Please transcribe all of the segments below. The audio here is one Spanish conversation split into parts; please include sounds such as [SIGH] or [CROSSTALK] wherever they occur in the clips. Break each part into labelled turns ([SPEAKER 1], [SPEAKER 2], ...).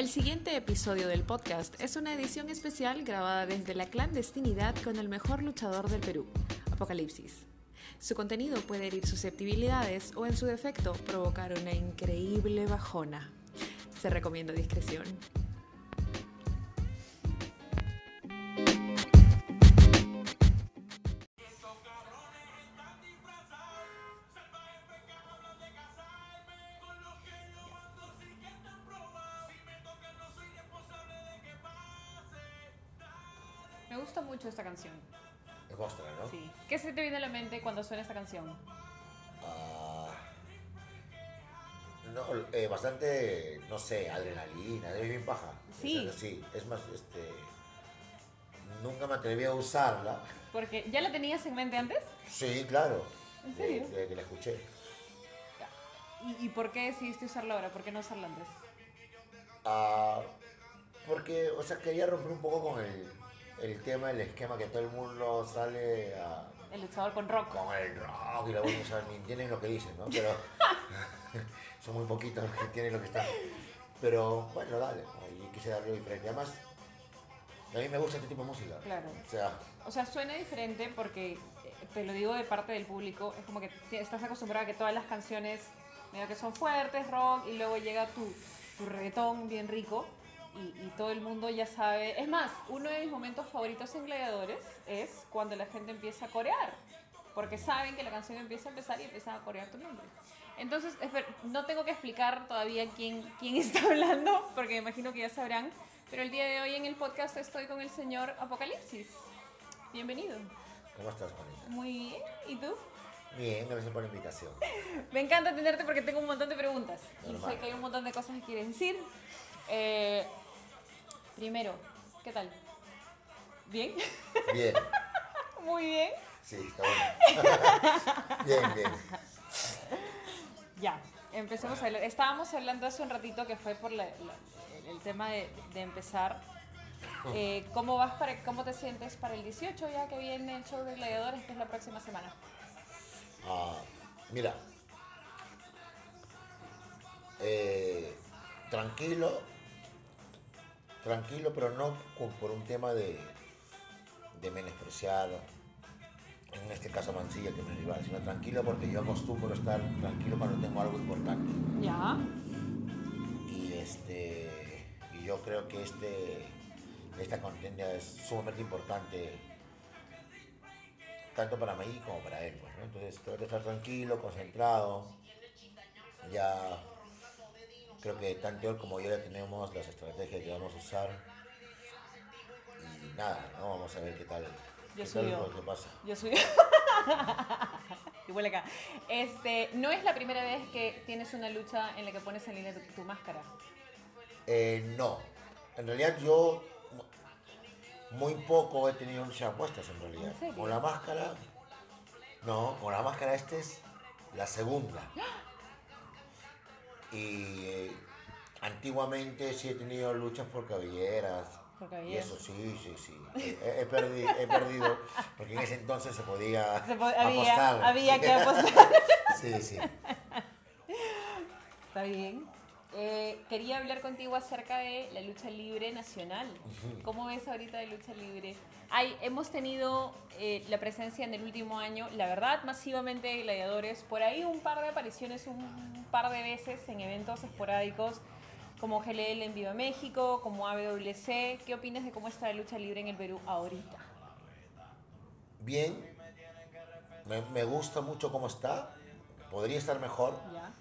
[SPEAKER 1] El siguiente episodio del podcast es una edición especial grabada desde la clandestinidad con el mejor luchador del Perú, Apocalipsis. Su contenido puede herir susceptibilidades o en su defecto provocar una increíble bajona. Se recomienda discreción. Cuando suena esta canción?
[SPEAKER 2] Ah, no, eh, bastante, no sé, adrenalina, es bien paja.
[SPEAKER 1] Sí.
[SPEAKER 2] Es, sí, es más, este. Nunca me atreví a usarla.
[SPEAKER 1] Porque ya la tenías en mente antes.
[SPEAKER 2] Sí, claro.
[SPEAKER 1] ¿En serio?
[SPEAKER 2] de que la escuché.
[SPEAKER 1] ¿Y, y por qué decidiste usarla ahora? ¿Por qué no usarla antes?
[SPEAKER 2] Ah, porque, o sea, quería romper un poco con el, el tema, el esquema que todo el mundo sale a,
[SPEAKER 1] El luchador con rock.
[SPEAKER 2] con el rock y la bueno, ni entienden lo que dicen, ¿no? Pero [LAUGHS] son muy poquitos los que entienden lo que están. Pero bueno, dale, y quise darle diferente. Además, a mí me gusta este tipo de música.
[SPEAKER 1] Claro.
[SPEAKER 2] O sea,
[SPEAKER 1] O sea, suena diferente porque, eh, te lo digo de parte del público, es como que estás acostumbrado a que todas las canciones medio que son fuertes, rock, y luego llega tu, tu reggaetón bien rico y, y todo el mundo ya sabe. Es más, uno de mis momentos favoritos en Gladiadores es cuando la gente empieza a corear, porque saben que la canción empieza a empezar y empiezan a corear tu nombre. Entonces, no tengo que explicar todavía quién, quién [LAUGHS] está hablando, porque me imagino que ya sabrán, pero el día de hoy en el podcast estoy con el señor Apocalipsis. Bienvenido.
[SPEAKER 2] ¿cómo estás, Juanita?
[SPEAKER 1] Muy bien. ¿Y tú?
[SPEAKER 2] Bien, gracias por la invitación. [LAUGHS]
[SPEAKER 1] Me encanta tenerte porque tengo un montón de preguntas. Y
[SPEAKER 2] Normal.
[SPEAKER 1] sé que hay un montón de cosas que quieres decir. Eh, primero, ¿qué tal? ¿Bien?
[SPEAKER 2] Bien, [LAUGHS]
[SPEAKER 1] Muy bien.
[SPEAKER 2] sí, está bueno. bien, bien.
[SPEAKER 1] Ya, empecemos a hablar. Estábamos hablando hace un ratito que fue por la- la- el tema de, de empezar. Eh, ¿Cómo vas para, cómo te sientes para el 18 ya que viene el show de gladiadores que es la próxima semana?
[SPEAKER 2] Ah, mira, eh, tranquilo, tranquilo, pero no por un tema de, de menospreciar, en este caso a Mancilla, que es mi rival, sino tranquilo porque yo acostumbro estar tranquilo cuando tengo algo importante.
[SPEAKER 1] Ya.
[SPEAKER 2] Y, este, y yo creo que este, esta contienda es sumamente importante, tanto para mí como para él. pues, ¿no? Entonces trato de estar tranquilo, concentrado. Ya creo que tanto él como yo ya tenemos las estrategias que vamos a usar. Y nada, ¿no? vamos a ver qué tal.
[SPEAKER 1] Yo
[SPEAKER 2] qué tal lo que pasa.
[SPEAKER 1] Yo soy. [LAUGHS] huele acá. Este, no es la primera vez que tienes una lucha en la que pones en línea tu, tu máscara.
[SPEAKER 2] Eh, no, en realidad yo muy poco he tenido luchas puestas en realidad.
[SPEAKER 1] ¿En?
[SPEAKER 2] Con la máscara, no, con la máscara esta es la segunda. Y eh, antiguamente sí he tenido luchas por cabelleras.
[SPEAKER 1] Por
[SPEAKER 2] Y
[SPEAKER 1] cabelleras.
[SPEAKER 2] eso sí, sí, sí. He, he perdi- he perdido, porque en ese entonces se podía
[SPEAKER 1] Se po- había,
[SPEAKER 2] apostar.
[SPEAKER 1] había que [LAUGHS] apostar.
[SPEAKER 2] Sí, sí.
[SPEAKER 1] Está bien. Eh, quería hablar contigo acerca de la lucha libre nacional. ¿Cómo ves ahorita de lucha libre? Hay, hemos tenido eh, la presencia en el último año, la verdad, masivamente de gladiadores. Por ahí un par de apariciones, un par de veces en eventos esporádicos como GLL en Viva México, como AWC. ¿Qué opinas de cómo está la lucha libre en el Perú ahorita?
[SPEAKER 2] Bien, me, me gusta mucho cómo está. Podría estar mejor,
[SPEAKER 1] ¿Ya?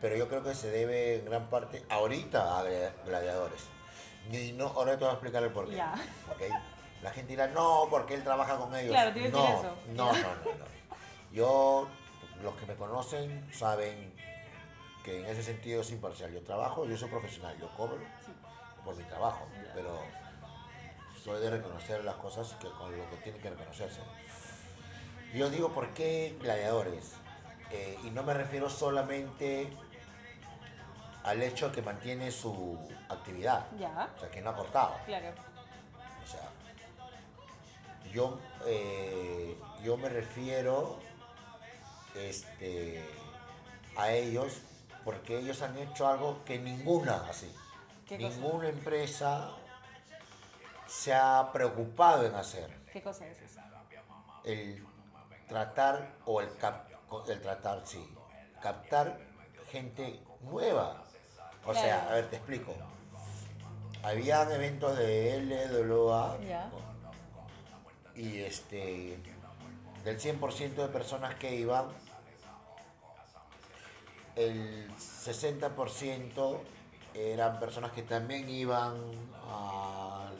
[SPEAKER 2] Pero yo creo que se debe en gran parte ahorita a Gla- gladiadores. Y no, ahora te voy a explicar el porqué.
[SPEAKER 1] Ya.
[SPEAKER 2] ¿ok? La gente dirá, no, porque él trabaja con ellos.
[SPEAKER 1] Claro,
[SPEAKER 2] no,
[SPEAKER 1] eso.
[SPEAKER 2] no, no, no, no. Yo, los que me conocen saben que en ese sentido es imparcial. Yo trabajo, yo soy profesional, yo cobro por mi trabajo, pero soy de reconocer las cosas que, con lo que tienen que reconocerse. Yo digo, ¿por qué gladiadores? Eh, y no me refiero solamente al hecho que mantiene su actividad,
[SPEAKER 1] ¿Ya?
[SPEAKER 2] o sea, que no ha cortado.
[SPEAKER 1] Claro.
[SPEAKER 2] O sea, yo, eh, yo me refiero este, a ellos porque ellos han hecho algo que ninguna así. Ninguna empresa se ha preocupado en hacer.
[SPEAKER 1] ¿Qué cosa es eso?
[SPEAKER 2] El tratar o el, cap- el tratar, sí, captar gente nueva. O sea, a ver, te explico. Habían eventos de LWA y este del 100% de personas que iban el 60% eran personas que también iban al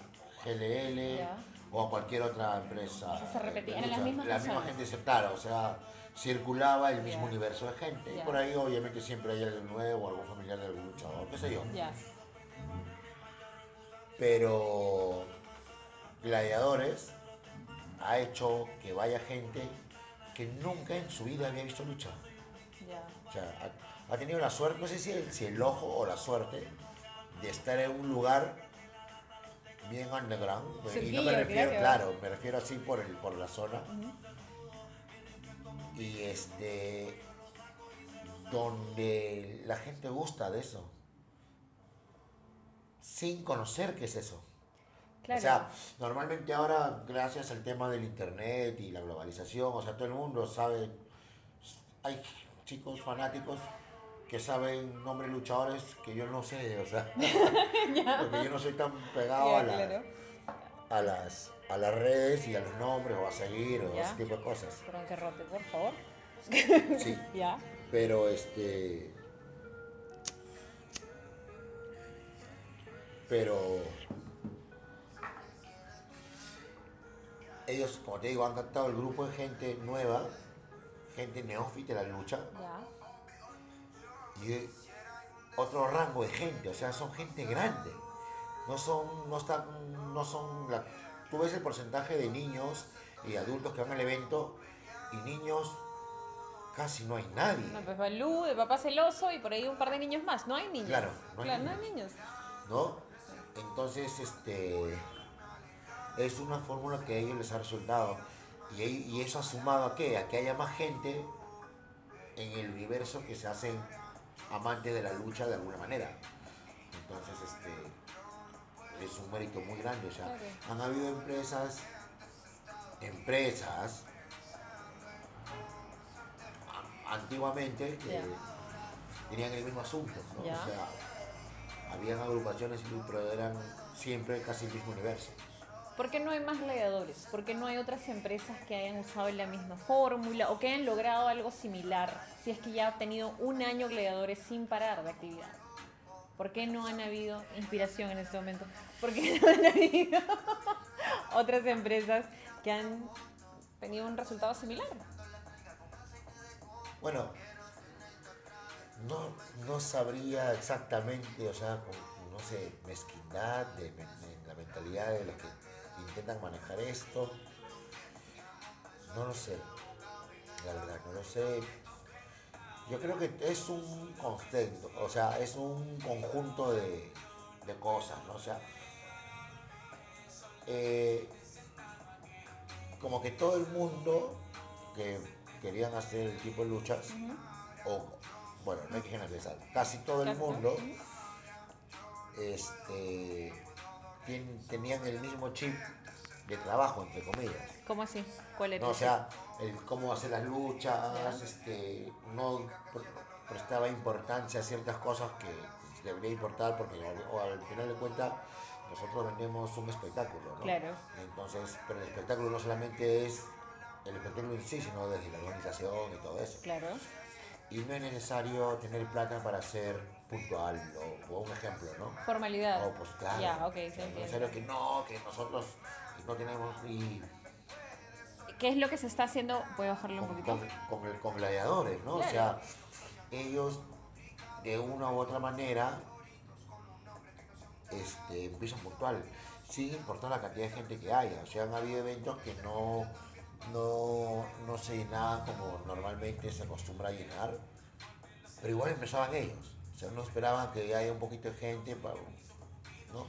[SPEAKER 2] GLL o a cualquier otra empresa.
[SPEAKER 1] O sea, se repetían, las mismas
[SPEAKER 2] La misma gente, claro, o sea, circulaba el mismo universo de gente. Y por ahí obviamente siempre hay alguien nuevo, algún familiar de algún luchador, qué sé yo. Pero Gladiadores ha hecho que vaya gente que nunca en su vida había visto lucha. O sea, ha, ha tenido la suerte, no sé si el, si el ojo o la suerte, de estar en un lugar bien underground. y no me refiero,
[SPEAKER 1] claro.
[SPEAKER 2] claro, me refiero así por, el, por la zona. Y este, donde la gente gusta de eso. Sin conocer qué es eso.
[SPEAKER 1] Claro.
[SPEAKER 2] O sea, normalmente ahora, gracias al tema del internet y la globalización, o sea, todo el mundo sabe. Hay chicos fanáticos que saben nombres luchadores que yo no sé, o sea, [LAUGHS] porque yo no soy tan pegado
[SPEAKER 1] Ya,
[SPEAKER 2] a, la-
[SPEAKER 1] claro.
[SPEAKER 2] a las a las redes y a los nombres o a seguir o
[SPEAKER 1] Ya.
[SPEAKER 2] ese tipo de cosas.
[SPEAKER 1] Tronquerrote, por favor. [LAUGHS]
[SPEAKER 2] Sí, [LAUGHS]
[SPEAKER 1] Ya.
[SPEAKER 2] pero este. Pero. Ellos, como te digo, han captado el grupo de gente nueva, gente neófita de la lucha,
[SPEAKER 1] Ya.
[SPEAKER 2] y otro rango de gente, o sea, son gente grande. No son, no están, no son la, tú ves el porcentaje de niños y adultos que van al evento y niños casi no hay nadie.
[SPEAKER 1] No, pues Balú, de papá celoso y por ahí un par de niños más. No hay niños.
[SPEAKER 2] Claro, no hay
[SPEAKER 1] Claro,
[SPEAKER 2] niños.
[SPEAKER 1] no hay niños.
[SPEAKER 2] ¿no? Entonces, este, es una fórmula que a ellos les ha resultado. Y, y eso ha sumado a qué? A que haya más gente en el universo que se hacen amantes de la lucha de alguna manera. Entonces, este, es un mérito muy grande. O sea,
[SPEAKER 1] Claro.
[SPEAKER 2] han habido empresas, empresas, a- antiguamente, que
[SPEAKER 1] Ya.
[SPEAKER 2] tenían el mismo asunto, ¿no?
[SPEAKER 1] Ya.
[SPEAKER 2] O sea, habían agrupaciones, pero eran siempre casi el mismo universo.
[SPEAKER 1] ¿Por qué no hay más gladiadores? ¿Por qué no hay otras empresas que hayan usado la misma fórmula o que hayan logrado algo similar si es que ya ha tenido un año gladiadores sin parar de actividad? ¿Por qué no han habido inspiración en este momento? ¿Por qué no han habido [LAUGHS] otras empresas que han tenido un resultado similar?
[SPEAKER 2] Bueno, no, no sabría exactamente, o sea, no sé, mezquindad, de, de la mentalidad de los que intentan manejar esto. No lo sé, la verdad, no lo sé. Yo creo que es un contexto, o sea, es un conjunto de, de cosas, ¿no? O sea, eh, como que todo el mundo que querían hacer el tipo de luchas, o bueno, no hay que generalizar, casi todo el mundo este, tien- tenían el mismo chip de trabajo, entre comillas.
[SPEAKER 1] ¿Cómo así? ¿Cuál era?
[SPEAKER 2] No, o sea, el cómo hacer las luchas, este, no pre- prestaba importancia a ciertas cosas que debería importar porque al, o al final de cuentas nosotros vendemos un espectáculo, ¿no?
[SPEAKER 1] Claro.
[SPEAKER 2] Entonces, pero el espectáculo no solamente es el espectáculo en sí, sino desde la organización y todo eso.
[SPEAKER 1] Claro.
[SPEAKER 2] Y no es necesario tener plata para ser puntual o, o un ejemplo, ¿no?
[SPEAKER 1] Formalidad.
[SPEAKER 2] No, pues claro.
[SPEAKER 1] Ya, ok, sí,
[SPEAKER 2] O sea, no es necesario que no, que nosotros no tenemos y
[SPEAKER 1] ¿Qué es lo que se está haciendo? Voy a bajarle un
[SPEAKER 2] con,
[SPEAKER 1] poquito.
[SPEAKER 2] con- con el- con gladiadores, ¿no? O sea, ellos de una u otra manera este, empiezan puntual, sin importar la cantidad de gente que haya. O sea, han habido eventos que no, no, no se llenaban como normalmente se acostumbra a llenar, pero igual empezaban ellos. O sea, no esperaban que haya un poquito de gente para... ¿no?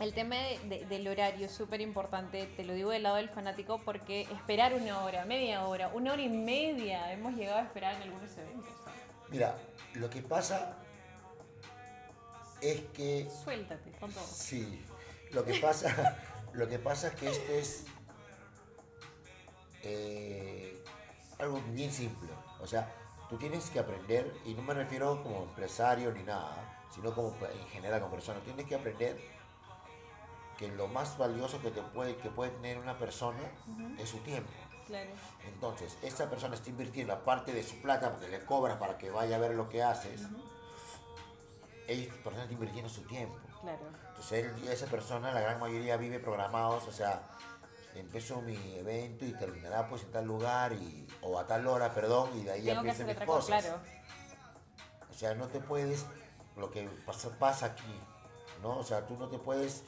[SPEAKER 1] El tema de- de- del horario es súper importante, te lo digo del lado del fanático, porque esperar una hora, media hora, una hora y media, hemos llegado a esperar en algunos eventos.
[SPEAKER 2] Mira, Lo que pasa es que...
[SPEAKER 1] Suéltate con todo.
[SPEAKER 2] Sí, lo que pasa, [LAUGHS] lo que pasa es que esto es eh, algo bien simple. O sea, tú tienes que aprender, y no me refiero como empresario ni nada, sino como en general como persona, tienes que aprender que lo más valioso que, te puede, que puede tener una persona es su tiempo.
[SPEAKER 1] Claro.
[SPEAKER 2] Entonces, esa persona está invirtiendo aparte de su plata, porque le cobras para que vaya a ver lo que haces, esa persona está invirtiendo su tiempo.
[SPEAKER 1] Claro.
[SPEAKER 2] Entonces, él, esa persona, la gran mayoría vive programados, o sea, empiezo mi evento y terminará pues en tal lugar y, o a tal hora, perdón, y de ahí
[SPEAKER 1] Tengo
[SPEAKER 2] empiezan mis cosas.
[SPEAKER 1] claro.
[SPEAKER 2] O sea, no te puedes, lo que pasa, pasa aquí, ¿no? O sea, tú no te puedes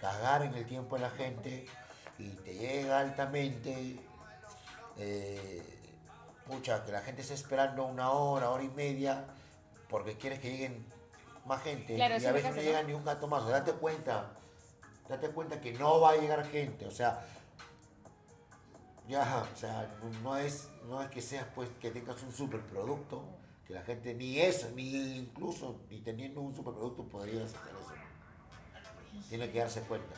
[SPEAKER 2] cagar en el tiempo de la gente y te llega altamente, eh, pucha, que la gente esté esperando una hora, hora y media, porque quieres que lleguen más gente
[SPEAKER 1] Claro,
[SPEAKER 2] y a veces no llega ni un gato más. O sea, date cuenta, date cuenta que no va a llegar gente, o sea, ya, o sea, no- no es, no es que seas pues que tengas un superproducto, que la gente ni eso, ni incluso ni teniendo un superproducto podrías hacer eso. Tiene que darse cuenta.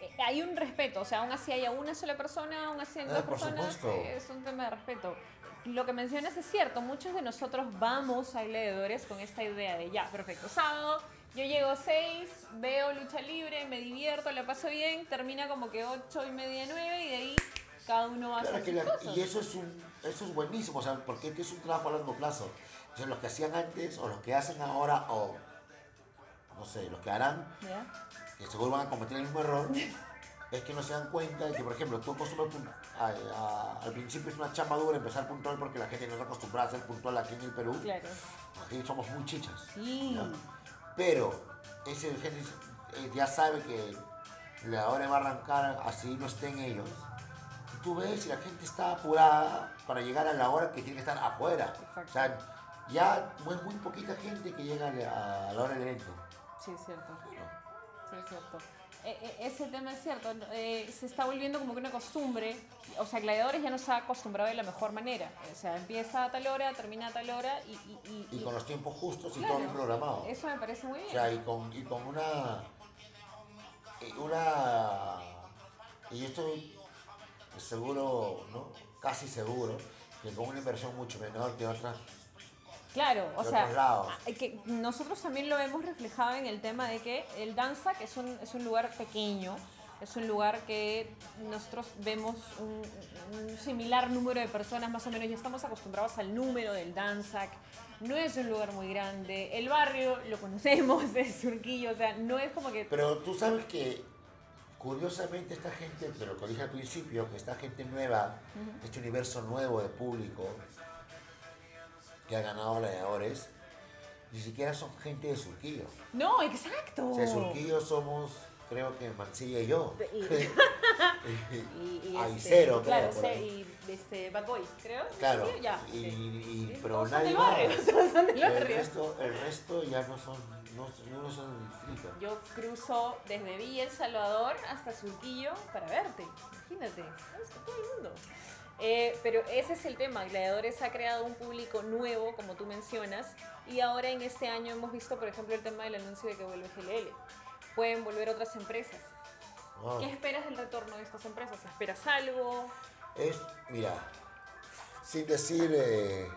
[SPEAKER 1] Eh, Hay un respeto, o sea, aún así haya una sola persona, aún así hay
[SPEAKER 2] Ah,
[SPEAKER 1] dos
[SPEAKER 2] por
[SPEAKER 1] personas, eh, es un tema de respeto. Lo que mencionas es cierto, muchos de nosotros vamos a gladiadores con esta idea de ya, perfecto, sábado, yo llego a 6, veo lucha libre, me divierto, la paso bien, termina como que 8 y media, 9 y de ahí cada uno va a
[SPEAKER 2] Claro
[SPEAKER 1] sus
[SPEAKER 2] la-
[SPEAKER 1] cosas.
[SPEAKER 2] y eso es, un, eso es buenísimo, o sea, porque es un trabajo a largo plazo. O sea, los que hacían antes o los que hacen ahora o, no sé, los que harán,
[SPEAKER 1] ¿Ya?
[SPEAKER 2] Que seguro van a cometer el mismo error, es que no se dan cuenta de que, por ejemplo, tú acostumbras pun- a- a- al principio es una chamba dura empezar puntual porque la gente no está acostumbrada a ser puntual aquí en el Perú.
[SPEAKER 1] Claro.
[SPEAKER 2] Aquí somos muy chichas.
[SPEAKER 1] Sí.
[SPEAKER 2] ¿ya? Pero ese gente eh, ya sabe que la hora va a arrancar así no estén ellos. Y tú ves y la gente está apurada para llegar a la hora que tiene que estar afuera.
[SPEAKER 1] Exacto.
[SPEAKER 2] O sea, ya es muy poquita gente que llega a la hora del evento.
[SPEAKER 1] Sí, es cierto. Es cierto. Eh, eh, ese tema es cierto. eh, se está volviendo como que una costumbre. O sea, Gladiadores ya no se ha acostumbrado de la mejor manera. O sea, empieza a tal hora, termina a tal hora y... y, y-
[SPEAKER 2] Y
[SPEAKER 1] y-
[SPEAKER 2] con los tiempos justos y
[SPEAKER 1] claro,
[SPEAKER 2] todo bien programado.
[SPEAKER 1] Eso me parece muy bien.
[SPEAKER 2] O sea, y con, y con una. y Una. Y yo estoy seguro, ¿no? Casi seguro, que con una inversión mucho menor que otras.
[SPEAKER 1] Claro, o sea,
[SPEAKER 2] otros lados.
[SPEAKER 1] a- que nosotros también lo hemos reflejado en el tema de que el Danza, que es un, es un lugar pequeño, es un lugar que nosotros vemos un, un similar número de personas, más o menos, ya estamos acostumbrados al número del Danzac, no es un lugar muy grande, el barrio lo conocemos, [LAUGHS] es Surquillo, o sea, no es como que...
[SPEAKER 2] Pero tú sabes que, curiosamente, esta gente, de lo que dije al principio, que esta gente nueva, este universo nuevo de público que ha ganado gladiadores, ni siquiera son gente de Surquillo.
[SPEAKER 1] No, exacto.
[SPEAKER 2] O sea, de Surquillo somos, creo que Mancilla y yo. [LAUGHS] [LAUGHS]
[SPEAKER 1] Y, y
[SPEAKER 2] Hay
[SPEAKER 1] este, claro,
[SPEAKER 2] por ahí.
[SPEAKER 1] y este, Bad Boy, creo.
[SPEAKER 2] Claro,
[SPEAKER 1] Sí, ya.
[SPEAKER 2] y,
[SPEAKER 1] sí.
[SPEAKER 2] y- pero
[SPEAKER 1] son
[SPEAKER 2] nadie más. [LAUGHS]
[SPEAKER 1] son del
[SPEAKER 2] el, resto, el resto ya no son, no, no son del distrito.
[SPEAKER 1] Yo cruzo desde Villa El Salvador hasta Surquillo para verte. Imagínate, todo el mundo. Eh, pero ese es el tema. Gladiadores ha creado un público nuevo, como tú mencionas, y ahora en este año hemos visto, por ejemplo, el tema del anuncio de que vuelve GLL. Pueden volver otras empresas.
[SPEAKER 2] Ah,
[SPEAKER 1] ¿Qué esperas del retorno de estas empresas? ¿Esperas algo?
[SPEAKER 2] Es, mira, sin decir eh,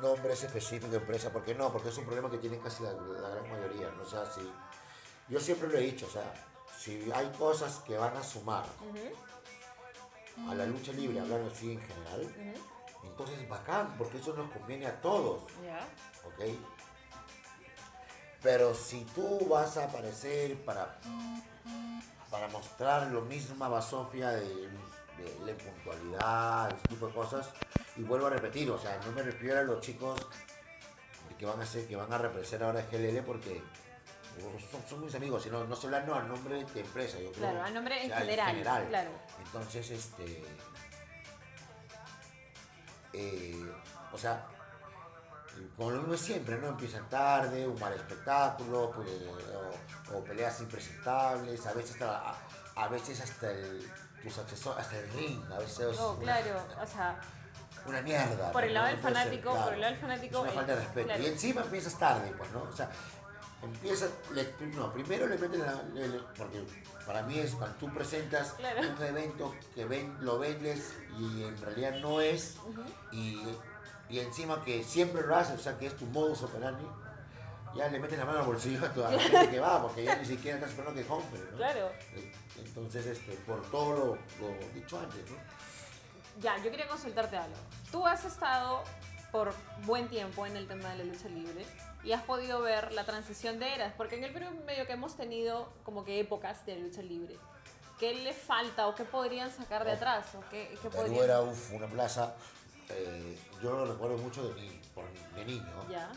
[SPEAKER 2] nombres específicos de empresa, porque no, porque es un problema que tienen casi la, la gran mayoría, ¿no? O sea, si, yo siempre lo he dicho, o sea, si hay cosas que van a sumar
[SPEAKER 1] Ujú,
[SPEAKER 2] a la lucha libre, hablando así en general,
[SPEAKER 1] ujú.
[SPEAKER 2] entonces bacán, porque eso nos conviene a todos.
[SPEAKER 1] Ya.
[SPEAKER 2] ¿ok? Pero si tú vas a aparecer para, para mostrar lo misma basofia de, de la impuntualidad, ese tipo de cosas, y vuelvo a repetir, o sea, no me refiero a los chicos que van a ser, que van a representar ahora GLL porque son, son mis amigos, sino no estoy hablando a nombre de empresa, yo creo.
[SPEAKER 1] Claro, a nombre en
[SPEAKER 2] o sea,
[SPEAKER 1] general, claro.
[SPEAKER 2] Entonces, este. eh, o sea, como lo mismo es siempre, ¿no? Empiezan tarde, un mal espectáculo, pues, o, o peleas impresentables, a veces hasta, a, a veces hasta el, tus accesorios, hasta el ring, a veces.
[SPEAKER 1] No, claro, o sea,
[SPEAKER 2] una mierda.
[SPEAKER 1] Por el lado del
[SPEAKER 2] ser,
[SPEAKER 1] fanático,
[SPEAKER 2] claro.
[SPEAKER 1] por el lado del fanático,
[SPEAKER 2] Es una falta de respeto.
[SPEAKER 1] claro.
[SPEAKER 2] Y encima empiezas tarde, pues, ¿no? O sea, empieza, le- no, primero le meten la, le- le- porque para mí es cuando tú presentas
[SPEAKER 1] Claro.
[SPEAKER 2] un evento que ven, lo vendes y en realidad no es, y, y encima que siempre lo haces, o sea, que es tu modus operandi, ya le meten la mano al bolsillo a toda la gente que va, porque ya ni siquiera estás esperando que compre, ¿no?
[SPEAKER 1] Claro.
[SPEAKER 2] Entonces, este, por todo lo, lo dicho antes, ¿no?
[SPEAKER 1] Ya, yo quería consultarte algo. Tú has estado por buen tiempo en el tema de la lucha libre y has podido ver la transición de eras, porque en el Perú medio que hemos tenido como que épocas de lucha libre. ¿Qué le falta o qué podrían sacar de atrás? ¿O qué, qué
[SPEAKER 2] Perú
[SPEAKER 1] podrían...
[SPEAKER 2] era uf, una plaza, eh, yo lo recuerdo mucho de, ni- por- de niño,
[SPEAKER 1] Ya,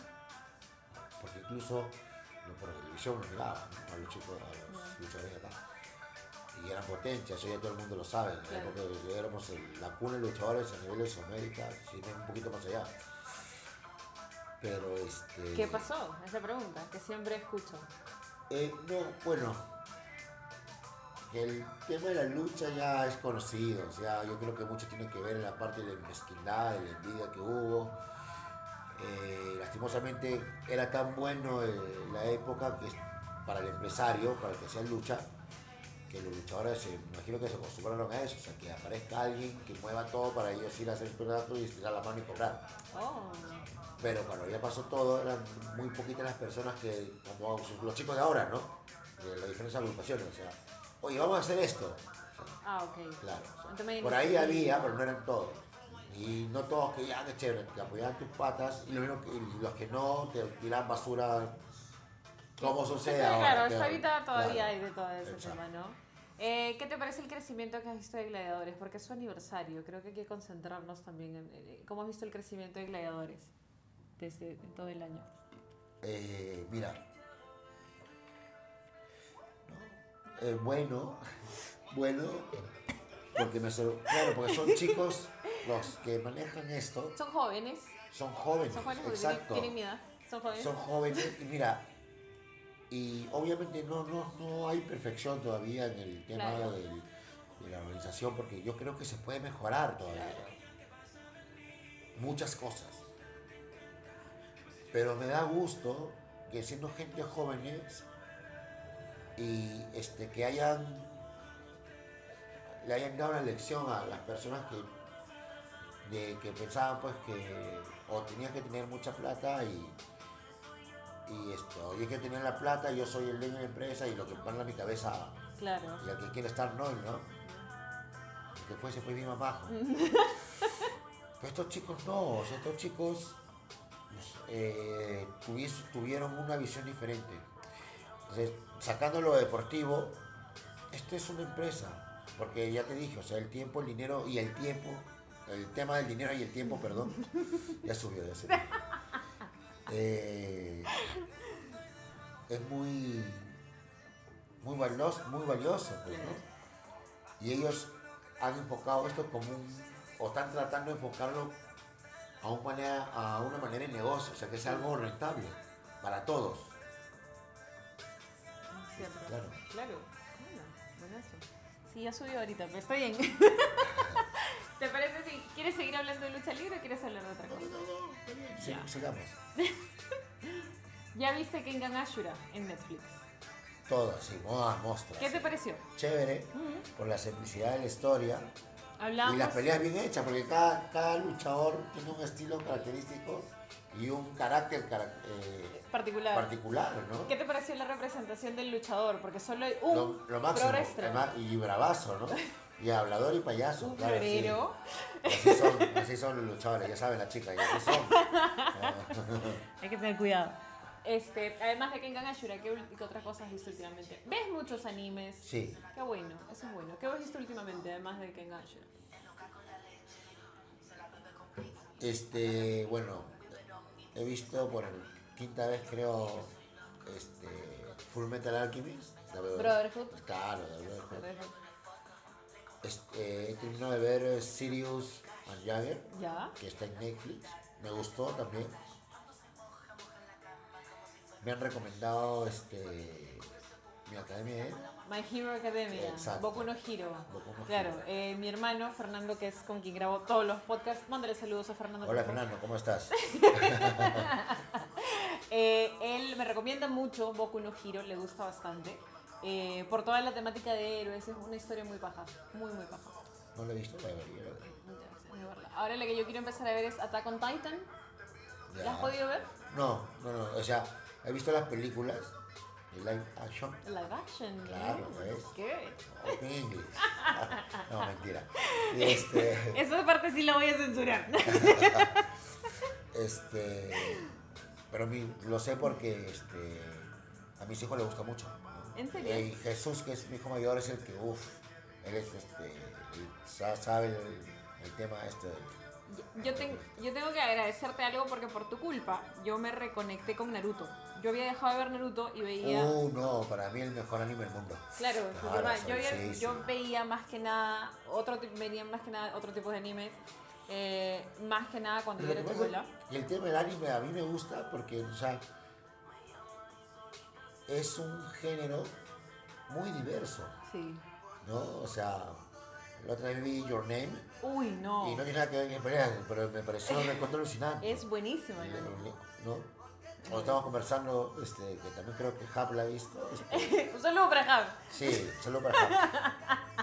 [SPEAKER 2] porque incluso no, por televisión nos miraban ¿no? a los chicos, a los luchadores de acá. Y eran potencias, eso ya todo el mundo lo sabe. En la época de que éramos el- la cuna de luchadores a nivel de Sudamérica, si no un poquito más allá. Pero este.
[SPEAKER 1] ¿qué pasó? Esa pregunta que siempre escucho.
[SPEAKER 2] Eh, no, bueno, el tema de la lucha ya es conocido, o sea, yo creo que mucho tiene que ver en la parte de la mezquindad, de la envidia que hubo. Eh, lastimosamente era tan bueno eh, la época que para el empresario, para el que hacía lucha, que los luchadores se, imagino que se acostumbraron a eso, o sea, que aparezca alguien que mueva todo para ellos ir a hacer pedazo y estirar la mano y cobrar.
[SPEAKER 1] Oh,
[SPEAKER 2] Pero cuando ya pasó todo, eran muy poquitas las personas que, como los chicos de ahora, ¿no? De las diferentes agrupaciones, o sea, oye, vamos a hacer esto. O sea,
[SPEAKER 1] ah, ok.
[SPEAKER 2] claro. o sea, por ahí había, pero no eran todos. Y no todos que ya, que chévere, te apoyaban tus patas, y, lo mismo que- y los que no, te tiraban basura, como sucede ahora.
[SPEAKER 1] claro,
[SPEAKER 2] que-
[SPEAKER 1] ahorita todavía
[SPEAKER 2] claro.
[SPEAKER 1] hay de todo ese
[SPEAKER 2] Exacto.
[SPEAKER 1] tema, ¿no? Eh, ¿Qué te parece el crecimiento que has visto de Gladiadores? Porque es su aniversario, creo que hay que concentrarnos también en, en- cómo has visto el crecimiento de Gladiadores desde todo el año.
[SPEAKER 2] Eh, mira. Eh, bueno, [LAUGHS] bueno, porque me sor- claro, porque son chicos los que manejan esto,
[SPEAKER 1] Son jóvenes,
[SPEAKER 2] son jóvenes,
[SPEAKER 1] son jóvenes tienen,
[SPEAKER 2] exacto,
[SPEAKER 1] tienen mi edad, son jóvenes.
[SPEAKER 2] son jóvenes y mira, y obviamente no, no, no hay perfección todavía en el tema
[SPEAKER 1] Claro.
[SPEAKER 2] del- de la organización, porque yo creo que se puede mejorar todavía muchas cosas. Pero me da gusto que siendo gente jóvenes y este, que hayan le hayan dado una lección a las personas que, de, que pensaban pues que o tenían que tener mucha plata y, y esto, yo que tener la plata, yo soy el dueño de la empresa y lo que pone a mi cabeza
[SPEAKER 1] Claro.
[SPEAKER 2] y al que quiere estar no, ¿no? Que fuese pues bien más bajo. Pero estos chicos no, o estos chicos eh, tuvieron una visión diferente. Entonces, sacando lo deportivo, esto es una empresa. Porque ya te dije, o sea, el tiempo, el dinero y el tiempo, el tema del dinero y el tiempo, perdón, ya subió, ya subió. Eh, es muy, muy valioso, muy valioso, pues, ¿no? Y ellos han enfocado esto como un, o están tratando de enfocarlo a, un manera, a una manera de negocio, o sea, que sea algo rentable para todos. Claro.
[SPEAKER 1] Claro. Bueno, buenazo. Sí, ya subió ahorita, pero está bien. [LAUGHS] ¿Te parece si quieres seguir hablando de lucha libre o quieres hablar de otra cosa?
[SPEAKER 2] Sí,
[SPEAKER 1] Ya.
[SPEAKER 2] sigamos. [LAUGHS]
[SPEAKER 1] Ya viste Kengan Ashura en Netflix.
[SPEAKER 2] Todas, sí, modas, monstruos.
[SPEAKER 1] ¿Qué te pareció?
[SPEAKER 2] Chévere, por la simplicidad de la historia.
[SPEAKER 1] Hablamos.
[SPEAKER 2] Y las peleas bien hechas, porque cada, cada luchador tiene un estilo característico y un carácter eh,
[SPEAKER 1] particular.
[SPEAKER 2] particular, ¿no?
[SPEAKER 1] ¿Qué te pareció la representación del luchador? Porque solo hay un
[SPEAKER 2] Lo, lo máximo. además, y bravazo, ¿no? Y hablador y payaso. [LAUGHS]
[SPEAKER 1] un
[SPEAKER 2] claro, sí. Así son, así son los luchadores, ya saben la chica, y así son. [LAUGHS]
[SPEAKER 1] Hay que tener cuidado. Este, además de Kengan Ashura, ¿qué, qué otras cosas has visto últimamente? ¿Ves muchos animes?
[SPEAKER 2] Sí,
[SPEAKER 1] Qué bueno, eso es bueno. ¿Qué has visto últimamente, además de Kengan Ashura?
[SPEAKER 2] este, bueno, he visto por quinta vez creo, este, Full Metal Alchemist. la veo-
[SPEAKER 1] Brotherhood.
[SPEAKER 2] Claro, la Brotherhood. Este, he terminado de ver eh, Sirius and Jagger,
[SPEAKER 1] ¿Ya?
[SPEAKER 2] que está en Netflix. Me gustó también. Me han recomendado este Mi academia es.
[SPEAKER 1] My Hero Academia,
[SPEAKER 2] Exacto.
[SPEAKER 1] Boku no Hero.
[SPEAKER 2] Boku no
[SPEAKER 1] claro,
[SPEAKER 2] Hero.
[SPEAKER 1] eh, mi hermano Fernando, que es con quien grabo todos los podcasts, mándale saludos a Fernando.
[SPEAKER 2] Hola. Fernando, ¿cómo estás? [LAUGHS]
[SPEAKER 1] Eh, él me recomienda mucho Boku no Hero, le gusta bastante. eh, por toda la temática de héroes, es una historia muy paja, muy, muy paja.
[SPEAKER 2] No lo he visto, la debería ver.
[SPEAKER 1] Ahora la que yo quiero empezar a ver es Attack on Titan. ¿La
[SPEAKER 2] Ya.
[SPEAKER 1] has podido ver?
[SPEAKER 2] No, no, no. O sea, he visto las películas de live action.
[SPEAKER 1] Live action.
[SPEAKER 2] Claro,
[SPEAKER 1] ¿eh?
[SPEAKER 2] ¿ves?
[SPEAKER 1] ¿Qué?
[SPEAKER 2] En inglés. [LAUGHS] No, mentira. Este,
[SPEAKER 1] Esa parte sí la voy a censurar. [LAUGHS]
[SPEAKER 2] este, pero mi- lo sé porque este, a mis hijos les gusta mucho.
[SPEAKER 1] ¿En serio?
[SPEAKER 2] Y Jesús, que es mi hijo mayor, es el que, uff, él es este, él sabe el, el tema este. del-
[SPEAKER 1] Yo, ten- yo tengo que agradecerte algo porque por tu culpa yo me reconecté con Naruto. Yo había dejado de ver Naruto y veía...
[SPEAKER 2] Uh, no, para mí el mejor anime del mundo.
[SPEAKER 1] Claro,
[SPEAKER 2] Claro,
[SPEAKER 1] yo, había-
[SPEAKER 2] sí,
[SPEAKER 1] yo
[SPEAKER 2] sí.
[SPEAKER 1] veía más que nada otro tipo, veía más que nada otro tipo de animes, eh, más que nada cuando yo era
[SPEAKER 2] que el tema del anime a mí me gusta porque, o sea, es un género muy diverso,
[SPEAKER 1] Sí.
[SPEAKER 2] ¿no? O sea, la otra vez vi Your Name
[SPEAKER 1] Uy, no.
[SPEAKER 2] y no tiene nada que ver con peleas, pero me pareció [LAUGHS] me encontré alucinante.
[SPEAKER 1] Es buenísimo.
[SPEAKER 2] ¿No? Cuando estábamos conversando, este, que también creo que Hap la ha visto. este, [LAUGHS]
[SPEAKER 1] Un saludo para Jav.
[SPEAKER 2] sí, solo para Hap.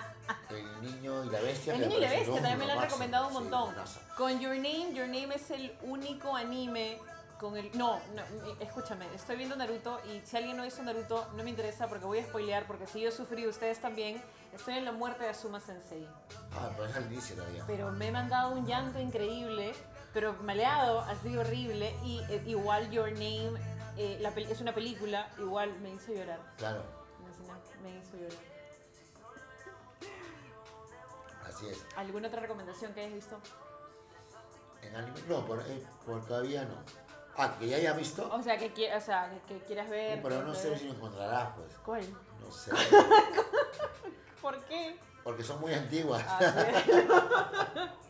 [SPEAKER 2] El niño y la bestia.
[SPEAKER 1] El niño y la bestia también me
[SPEAKER 2] lo
[SPEAKER 1] han
[SPEAKER 2] máximo,
[SPEAKER 1] recomendado un
[SPEAKER 2] sí,
[SPEAKER 1] montón.
[SPEAKER 2] buenazo.
[SPEAKER 1] Con Your Name, Your Name es el único anime con el... No, no, escúchame, estoy viendo Naruto y si alguien no hizo Naruto no me interesa porque voy a spoilear porque si yo sufrí, ustedes también, estoy en la muerte de Asuma Sensei.
[SPEAKER 2] Ah, pero es al inicio todavía.
[SPEAKER 1] Pero me he mandado un llanto increíble, pero maleado, así horrible y eh, igual Your Name eh, la es una película, igual me hizo llorar.
[SPEAKER 2] Claro,
[SPEAKER 1] Me hizo- Me hizo llorar.
[SPEAKER 2] así es.
[SPEAKER 1] ¿Alguna otra recomendación que hayas visto?
[SPEAKER 2] En anime, no, por, eh, por todavía no. Ah, que ya haya visto,
[SPEAKER 1] O sea, que, o sea, que, que quieras ver.
[SPEAKER 2] pero no sé si lo encontrarás, pues.
[SPEAKER 1] ¿Cuál?
[SPEAKER 2] No sé. [LAUGHS]
[SPEAKER 1] ¿Por qué?
[SPEAKER 2] Porque son muy antiguas.
[SPEAKER 1] Ah. [LAUGHS]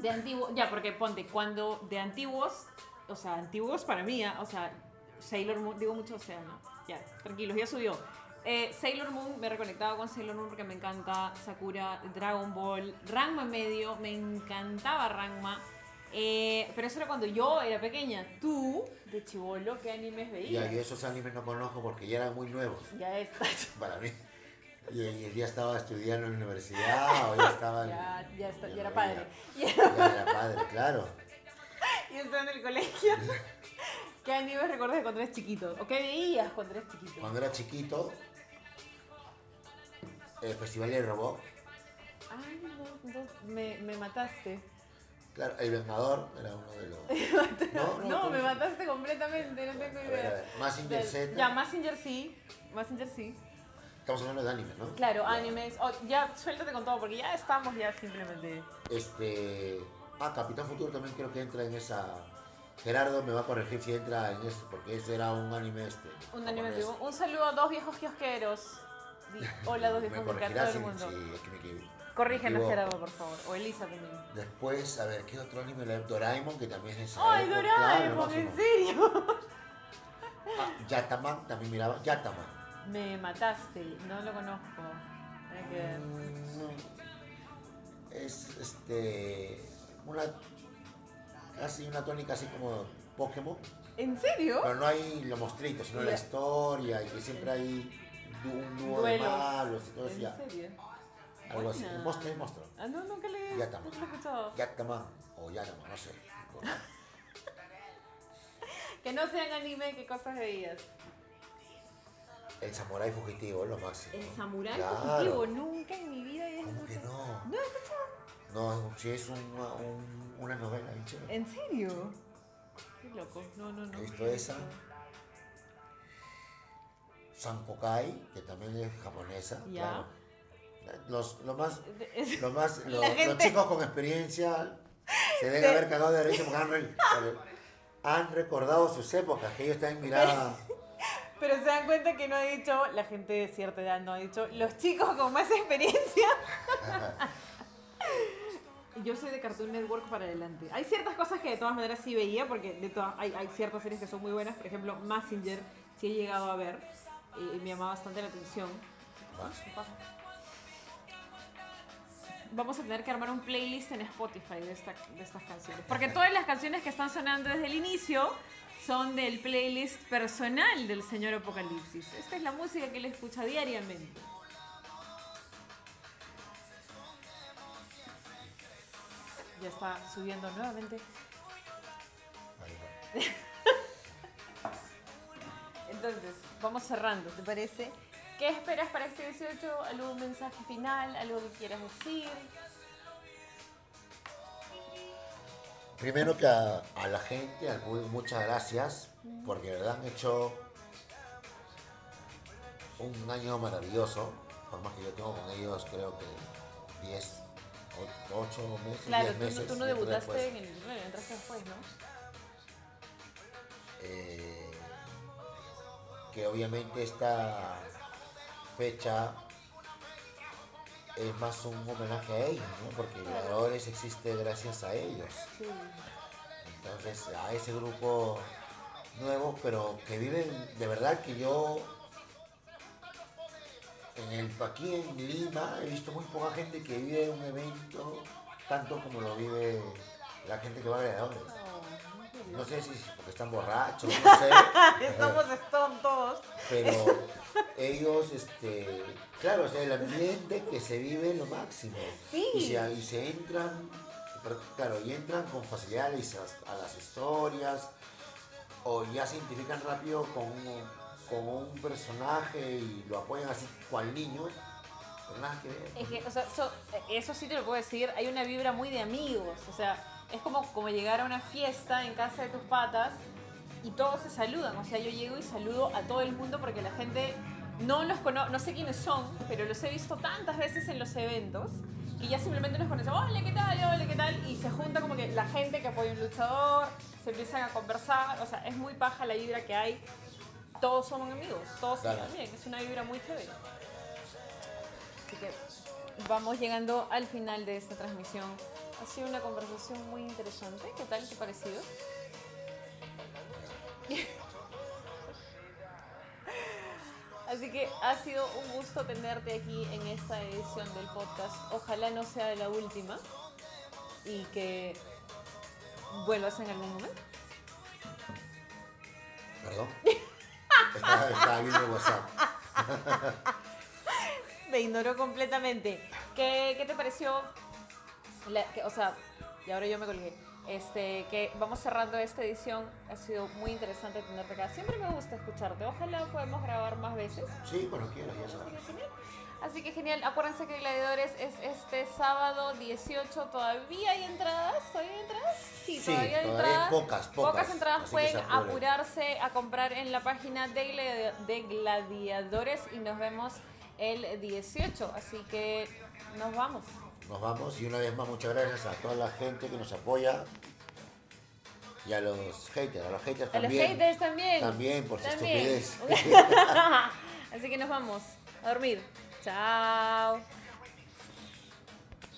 [SPEAKER 1] de antiguo, ya, porque ponte, cuando de antiguos, o sea, antiguos para mí, ah, o sea, Sailor Moon, digo mucho océano, ya, tranquilos, ya subió. Eh, Sailor Moon, me he reconectado con Sailor Moon porque me encanta Sakura, Dragon Ball, Ranma medio, me encantaba Ranma. Eh, pero eso era cuando yo era pequeña. Tú, de chivolo, ¿qué animes veías?
[SPEAKER 2] Ya, yo esos animes no conozco porque ya eran muy nuevos
[SPEAKER 1] Ya estás. [LAUGHS]
[SPEAKER 2] para mí. Y, y ya estaba estudiando en la universidad o ya estaba. [LAUGHS]
[SPEAKER 1] Ya, ya, está- ya
[SPEAKER 2] no
[SPEAKER 1] era padre.
[SPEAKER 2] Ya era padre, claro. [LAUGHS]
[SPEAKER 1] Y estaba en el colegio. [LAUGHS] ¿Qué animes recuerdas de cuando eres chiquito? ¿O qué veías cuando eres chiquito?
[SPEAKER 2] Cuando era chiquito, el Festival de Robot,
[SPEAKER 1] Ay, no, no, me, me mataste.
[SPEAKER 2] claro, El Vengador era uno de los. No,
[SPEAKER 1] No,
[SPEAKER 2] ¿cómo
[SPEAKER 1] me mataste completamente, no tengo idea.
[SPEAKER 2] Mazinger
[SPEAKER 1] Del-
[SPEAKER 2] Z.
[SPEAKER 1] Ya, Massinger sí. Massinger sí.
[SPEAKER 2] Estamos hablando de animes, ¿no?
[SPEAKER 1] Claro,
[SPEAKER 2] Ya.
[SPEAKER 1] animes. Oh, ya, suéltate con todo, porque ya estamos ya simplemente.
[SPEAKER 2] Este. Ah, Capitán Futuro también creo que entra en esa. Gerardo me va a corregir si entra en ese, porque ese era un anime este.
[SPEAKER 1] Un anime. Un saludo a dos viejos kiosqueros. Hola, dos [LAUGHS] viejos kiosqueros, todo
[SPEAKER 2] si,
[SPEAKER 1] el mundo.
[SPEAKER 2] si es que me equivoco.
[SPEAKER 1] Corrígenos. Gerardo, por favor. O Elisa también.
[SPEAKER 2] Después, a ver, ¿qué otro anime? Doraemon, que también es.
[SPEAKER 1] ¡Ay,
[SPEAKER 2] claro,
[SPEAKER 1] Doraemon! ¿En serio?
[SPEAKER 2] Ah, Yataman, también miraba. Yataman.
[SPEAKER 1] Me mataste, no lo conozco. Que.
[SPEAKER 2] Mm, Es este. Una. Casi una tónica así como Pokémon.
[SPEAKER 1] ¿En serio?
[SPEAKER 2] Pero no hay los monstruitos, sino la historia y que siempre hay un dúo de malos y todo eso.
[SPEAKER 1] ¿En
[SPEAKER 2] ya.
[SPEAKER 1] serio?
[SPEAKER 2] Algo así.
[SPEAKER 1] Buena.
[SPEAKER 2] Un monstruo es monstruo.
[SPEAKER 1] Ah, no, nunca le he escuchado.
[SPEAKER 2] Yataman o Yataman, no sé. [LAUGHS]
[SPEAKER 1] Que no sean anime, ¿qué cosas veías?
[SPEAKER 2] El samurái fugitivo, lo máximo.
[SPEAKER 1] El samurái
[SPEAKER 2] Claro.
[SPEAKER 1] fugitivo, nunca en mi vida he
[SPEAKER 2] ¿Cómo que
[SPEAKER 1] escuchado.
[SPEAKER 2] no?
[SPEAKER 1] No he escuchado.
[SPEAKER 2] No, si es una, un- una novela, bien chévere.
[SPEAKER 1] ¿En serio? Qué loco. No, no, no.
[SPEAKER 2] He visto esa. Sankokai, que también es japonesa.
[SPEAKER 1] Ya.
[SPEAKER 2] Claro. Los, lo más,
[SPEAKER 1] Es-
[SPEAKER 2] lo más, [LAUGHS] los chicos con experiencia se deben
[SPEAKER 1] De-
[SPEAKER 2] haber cagado de risa porque han, han recordado sus épocas, que ellos también miraban. [LAUGHS]
[SPEAKER 1] Pero se dan cuenta que no ha dicho, la gente de cierta edad no ha dicho, los chicos con más [LAUGHS] experiencia. [LAUGHS] Yo soy de Cartoon Network para adelante. Hay ciertas cosas que de todas maneras sí veía, porque de todas, hay, ciertas series que son muy buenas. Por ejemplo, Massinger sí he llegado a ver. y, me llama bastante la atención. Vamos a tener que armar un playlist en Spotify de, esta- de estas canciones. Porque todas las canciones que están sonando desde el inicio son del playlist personal del señor Apocalipsis. Esta es la música que él escucha diariamente. Ya está subiendo nuevamente. [LAUGHS] Entonces, vamos cerrando, ¿te parece? ¿Qué esperas para este 18? ¿Algún mensaje final? ¿Algo que quieras decir?
[SPEAKER 2] Primero que a, a la gente, al público, muchas gracias, porque de verdad han hecho un año maravilloso, por más que yo tengo con ellos creo que 10, 8 meses,
[SPEAKER 1] Claro,
[SPEAKER 2] 10
[SPEAKER 1] tú, no-
[SPEAKER 2] meses.
[SPEAKER 1] tú no
[SPEAKER 2] dentro de
[SPEAKER 1] debutaste
[SPEAKER 2] después.
[SPEAKER 1] en el 19, entraste después, ¿no?
[SPEAKER 2] Eh, que obviamente esta fecha es más un homenaje a ellos, ¿no? porque. Gladiadores existe gracias a ellos.
[SPEAKER 1] Sí.
[SPEAKER 2] Entonces, a ese grupo nuevo, pero que viven, de verdad que yo, en el, aquí en Lima, he visto muy poca gente que vive un evento tanto como lo vive la gente que va a Gladiadores. No sé si es porque están borrachos, no sé. [LAUGHS]
[SPEAKER 1] Estamos stone todos.
[SPEAKER 2] Pero ellos, este, claro, o sea, el ambiente que se vive es lo máximo.
[SPEAKER 1] Sí.
[SPEAKER 2] Y se, y se entran, claro, y entran con facilidad a, a las historias, o ya se identifican rápido con un, con un personaje y lo apoyan así cual niño, pero nada que ver.
[SPEAKER 1] Es que, o sea, eso, eso sí te lo puedo decir, hay una vibra muy de amigos, o sea, es como, como llegar a una fiesta en casa de tus patas y todos se saludan, o sea, yo llego y saludo a todo el mundo porque la gente no los conoce, no sé quiénes son, pero los he visto tantas veces en los eventos que ya simplemente nos conocen, hola, ¿qué tal? Hola, ¿qué tal? Y se junta como que la gente que apoya a un luchador, se empiezan a conversar, o sea, es muy paja la vibra que hay, todos somos amigos, todos
[SPEAKER 2] Claro.
[SPEAKER 1] llevan bien, es una vibra muy chévere. Así que vamos llegando al final de esta transmisión. Ha sido una conversación muy interesante. ¿Qué tal ha parecido? Así que ha sido un gusto tenerte aquí en esta edición del podcast. Ojalá no sea la última y que vuelvas en algún momento.
[SPEAKER 2] Perdón. [LAUGHS] Estaba, estaba viendo WhatsApp.
[SPEAKER 1] Me ignoró completamente. ¿Qué, qué te pareció? La- que- o sea, y ahora yo me colgué. Este, que vamos cerrando esta edición. Ha sido muy interesante tenerte acá. Siempre me gusta escucharte. Ojalá podamos grabar más veces.
[SPEAKER 2] Sí, cuando quieras, ya sabes.
[SPEAKER 1] Así que genial. Acuérdense que Gladiadores es este sábado 18. ¿Todavía hay entradas? ¿Todavía hay entradas? Sí,
[SPEAKER 2] Sí,
[SPEAKER 1] todavía hay
[SPEAKER 2] todavía
[SPEAKER 1] entradas.
[SPEAKER 2] pocas, pocas.
[SPEAKER 1] entradas
[SPEAKER 2] Así que
[SPEAKER 1] pueden apurarse a comprar en la página de, de Gladiadores y nos vemos el 18. Así que nos vamos.
[SPEAKER 2] Nos vamos y una vez más muchas gracias a toda la gente que nos apoya y a los haters, a los haters
[SPEAKER 1] A los
[SPEAKER 2] también.
[SPEAKER 1] haters también.
[SPEAKER 2] También por su
[SPEAKER 1] También.
[SPEAKER 2] estupidez. [LAUGHS] [LAUGHS]
[SPEAKER 1] Así que nos vamos a dormir. Chao.